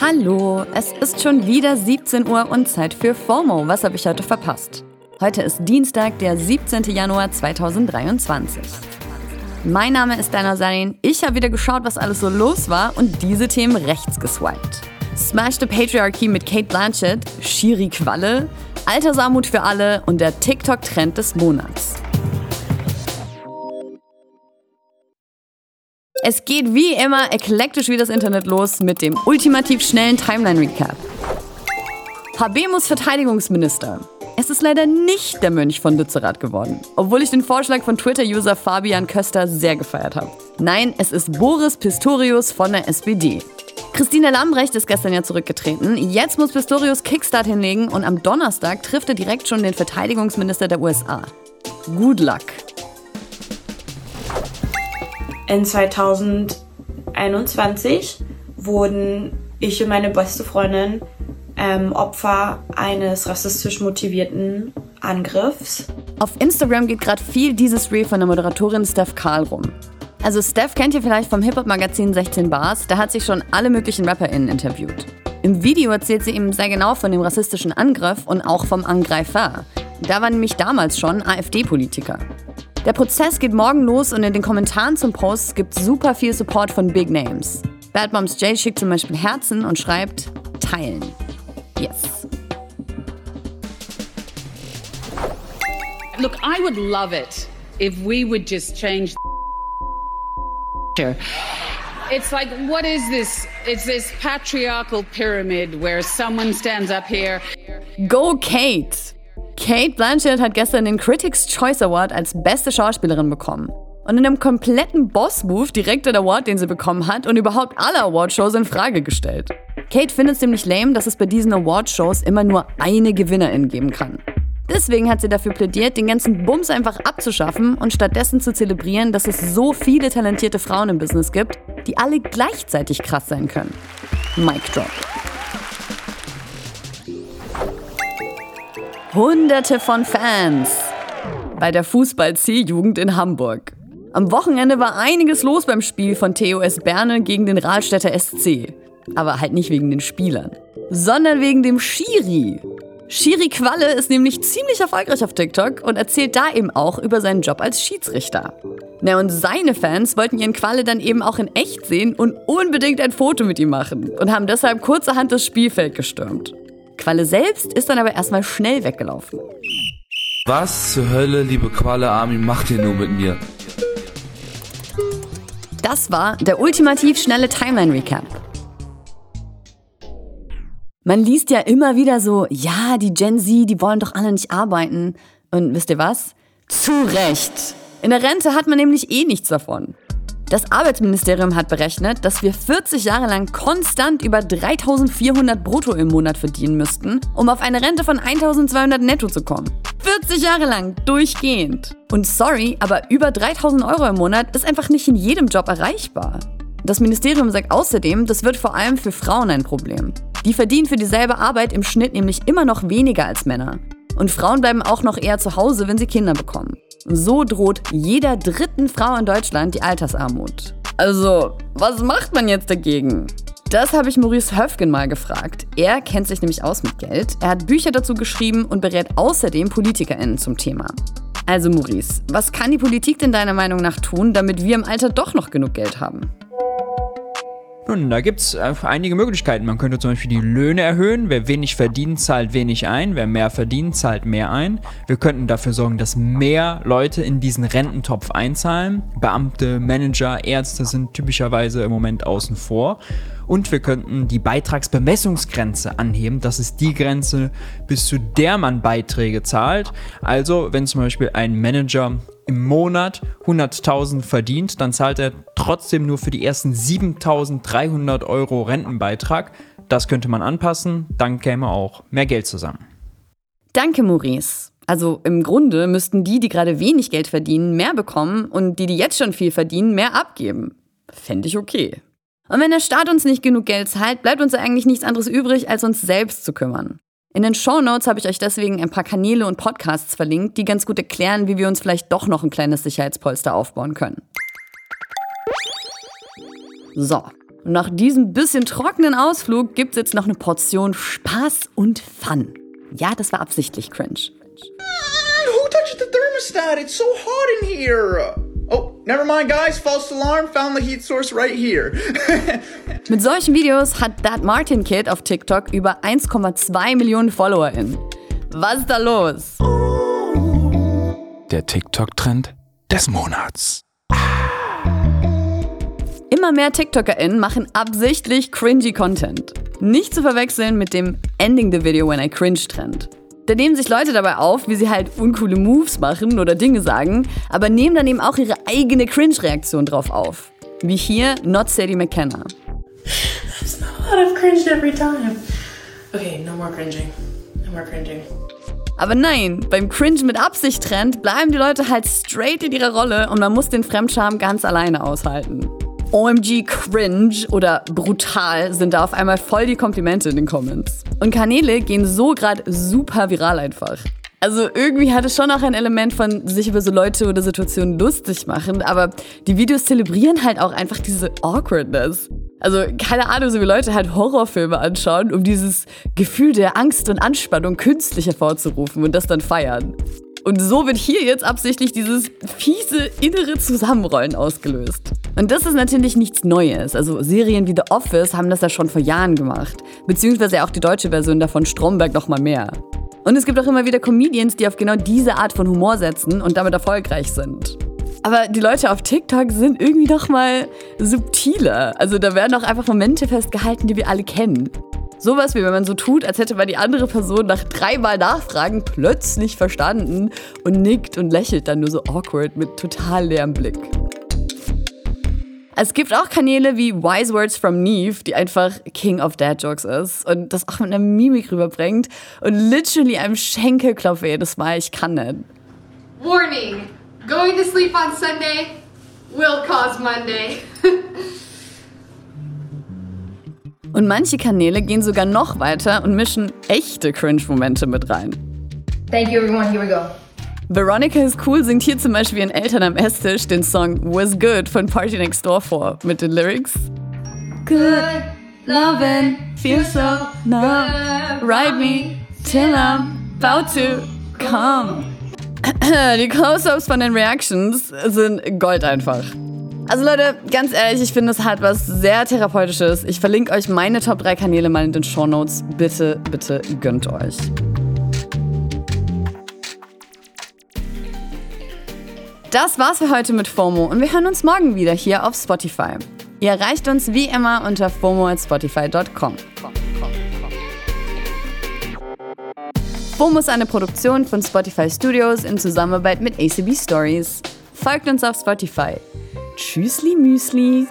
Hallo, es ist schon wieder 17 Uhr und Zeit für FOMO. Was habe ich heute verpasst? Heute ist Dienstag, der 17. Januar 2023. Mein Name ist Dana Sarin. Ich habe wieder geschaut, was alles so los war und diese Themen rechts geswiped. Smash the Patriarchy mit Kate Blanchett, Shiri Qualle, Altersarmut für alle und der TikTok-Trend des Monats. Es geht wie immer eklektisch wie das Internet los mit dem ultimativ schnellen Timeline-Recap. Habemus Verteidigungsminister. Es ist leider nicht der Mönch von Lützerath geworden, obwohl ich den Vorschlag von Twitter-User Fabian Köster sehr gefeiert habe. Nein, es ist Boris Pistorius von der SPD. Christine Lambrecht ist gestern ja zurückgetreten. Jetzt muss Pistorius Kickstart hinlegen und am Donnerstag trifft er direkt schon den Verteidigungsminister der USA. Good luck. In 2021 wurden ich und meine beste Freundin ähm, Opfer eines rassistisch motivierten Angriffs. Auf Instagram geht gerade viel dieses Reel von der Moderatorin Steph Karl rum. Also Steph kennt ihr vielleicht vom Hip-Hop-Magazin 16 Bars, da hat sich schon alle möglichen RapperInnen interviewt. Im Video erzählt sie ihm sehr genau von dem rassistischen Angriff und auch vom Angreifer. Da war nämlich damals schon AfD-Politiker. Der Prozess geht morgen los und in den Kommentaren zum Post gibt es super viel Support von Big Names. Bad Moms J schickt zum Beispiel Herzen und schreibt Teilen. Yes. Look, I would love it if we would just change. It's like, what is this? It's this patriarchal pyramid where someone stands up here. Go Kate! Kate Blanchett hat gestern den Critics' Choice Award als beste Schauspielerin bekommen. Und in einem kompletten Boss-Move direkt den Award, den sie bekommen hat und überhaupt alle Awardshows in Frage gestellt. Kate findet es ziemlich lame, dass es bei diesen Awardshows immer nur eine Gewinnerin geben kann. Deswegen hat sie dafür plädiert, den ganzen Bums einfach abzuschaffen und stattdessen zu zelebrieren, dass es so viele talentierte Frauen im Business gibt, die alle gleichzeitig krass sein können. Mic drop. Hunderte von Fans bei der Fußball-C-Jugend in Hamburg. Am Wochenende war einiges los beim Spiel von TOS Berne gegen den Rahlstädter SC. Aber halt nicht wegen den Spielern, sondern wegen dem Schiri. Shiri Qualle ist nämlich ziemlich erfolgreich auf TikTok und erzählt da eben auch über seinen Job als Schiedsrichter. Na und seine Fans wollten ihren Qualle dann eben auch in echt sehen und unbedingt ein Foto mit ihm machen und haben deshalb kurzerhand das Spielfeld gestürmt. Qualle selbst ist dann aber erstmal schnell weggelaufen. Was zur Hölle, liebe Qualle Army, macht ihr nur mit mir? Das war der ultimativ schnelle Timeline-Recap. Man liest ja immer wieder so, ja, die Gen Z, die wollen doch alle nicht arbeiten. Und wisst ihr was? Zu Recht. In der Rente hat man nämlich eh nichts davon. Das Arbeitsministerium hat berechnet, dass wir 40 Jahre lang konstant über 3400 brutto im Monat verdienen müssten, um auf eine Rente von 1200 netto zu kommen. 40 Jahre lang, durchgehend. Und sorry, aber über 3000 Euro im Monat ist einfach nicht in jedem Job erreichbar. Das Ministerium sagt außerdem, das wird vor allem für Frauen ein Problem. Die verdienen für dieselbe Arbeit im Schnitt nämlich immer noch weniger als Männer. Und Frauen bleiben auch noch eher zu Hause, wenn sie Kinder bekommen. So droht jeder dritten Frau in Deutschland die Altersarmut. Also, was macht man jetzt dagegen? Das habe ich Maurice Höfgen mal gefragt. Er kennt sich nämlich aus mit Geld. Er hat Bücher dazu geschrieben und berät außerdem PolitikerInnen zum Thema. Also Maurice, was kann die Politik denn deiner Meinung nach tun, damit wir im Alter doch noch genug Geld haben? Nun, da gibt es äh, einige Möglichkeiten. Man könnte zum Beispiel die Löhne erhöhen. Wer wenig verdient, zahlt wenig ein. Wer mehr verdient, zahlt mehr ein. Wir könnten dafür sorgen, dass mehr Leute in diesen Rententopf einzahlen. Beamte, Manager, Ärzte sind typischerweise im Moment außen vor. Und wir könnten die Beitragsbemessungsgrenze anheben. Das ist die Grenze, bis zu der man Beiträge zahlt. Also, wenn zum Beispiel ein Manager im Monat 100.000 verdient, dann zahlt er trotzdem nur für die ersten 7.300 Euro Rentenbeitrag. Das könnte man anpassen, dann käme auch mehr Geld zusammen. Danke, Maurice. Also im Grunde müssten die, die gerade wenig Geld verdienen, mehr bekommen und die, die jetzt schon viel verdienen, mehr abgeben. Fände ich okay. Und wenn der Staat uns nicht genug Geld zahlt, bleibt uns eigentlich nichts anderes übrig, als uns selbst zu kümmern. In den Show Notes habe ich euch deswegen ein paar Kanäle und Podcasts verlinkt, die ganz gut erklären, wie wir uns vielleicht doch noch ein kleines Sicherheitspolster aufbauen können. So, Und nach diesem bisschen trockenen Ausflug gibt's jetzt noch eine Portion Spaß und Fun. Ja, das war absichtlich cringe. Who touched the thermostat? It's so hot in here. Never mind, guys. False alarm. Found the heat source right here. Mit solchen Videos hat That Martin Kid auf TikTok über 1,2 Millionen FollowerInnen. Was ist da los? Der TikTok-Trend des Monats. Immer mehr TikTokerInnen machen absichtlich cringy Content. Nicht zu verwechseln mit dem Ending the Video when I cringe Trend. Da nehmen sich Leute dabei auf, wie sie halt uncoole Moves machen oder Dinge sagen, aber nehmen dann eben auch ihre eigene Cringe-Reaktion drauf auf. Wie hier Not Sadie McKenna. It's not a lot. I've cringed every time. Okay, no more cringing. No more cringing. Aber nein, beim Cringe mit Absicht Trend bleiben die Leute halt straight in ihrer Rolle und man muss den Fremdscham ganz alleine aushalten. OMG cringe oder brutal sind da auf einmal voll die Komplimente in den Comments. Und Kanäle gehen so gerade super viral einfach. Also irgendwie hat es schon auch ein Element von sich über so Leute oder Situationen lustig machen, aber die Videos zelebrieren halt auch einfach diese Awkwardness. Also keine Ahnung, so wie Leute halt Horrorfilme anschauen, um dieses Gefühl der Angst und Anspannung künstlich hervorzurufen und das dann feiern. Und so wird hier jetzt absichtlich dieses fiese innere Zusammenrollen ausgelöst. Und das ist natürlich nichts Neues. Also Serien wie The Office haben das ja schon vor Jahren gemacht. Beziehungsweise auch die deutsche Version davon Stromberg noch mal mehr. Und es gibt auch immer wieder Comedians, die auf genau diese Art von Humor setzen und damit erfolgreich sind. Aber die Leute auf TikTok sind irgendwie doch mal subtiler. Also da werden auch einfach Momente festgehalten, die wir alle kennen. Sowas wie wenn man so tut, als hätte man die andere Person nach dreimal Nachfragen plötzlich verstanden und nickt und lächelt dann nur so awkward mit total leerem Blick. Es gibt auch Kanäle wie Wise Words from Neve, die einfach King of Dad Jokes ist und das auch mit einer Mimik rüberbringt und literally einem Schenkel klopfe jedes Mal, ich kann nicht. Warning going to sleep on Sunday will cause Monday. Und manche Kanäle gehen sogar noch weiter und mischen echte Cringe-Momente mit rein. Thank you, everyone. Here we go. Veronica is Cool singt hier zum Beispiel ihren Eltern am Esstisch den Song Was Good von Party Next Door vor mit den Lyrics Good, lovin', feel so numb, ride me till I'm about to come. Die Close-Ups von den Reactions sind Gold einfach. Also Leute, ganz ehrlich, ich finde es hat was sehr Therapeutisches. Ich verlinke euch meine Top 3 Kanäle mal in den Show Notes. Bitte, bitte gönnt euch. Das war's für heute mit FOMO und wir hören uns morgen wieder hier auf Spotify. Ihr erreicht uns wie immer unter fomo@spotify.com. FOMO ist eine Produktion von Spotify Studios in Zusammenarbeit mit ACB Stories. Folgt uns auf Spotify. Tschüssli Müsli.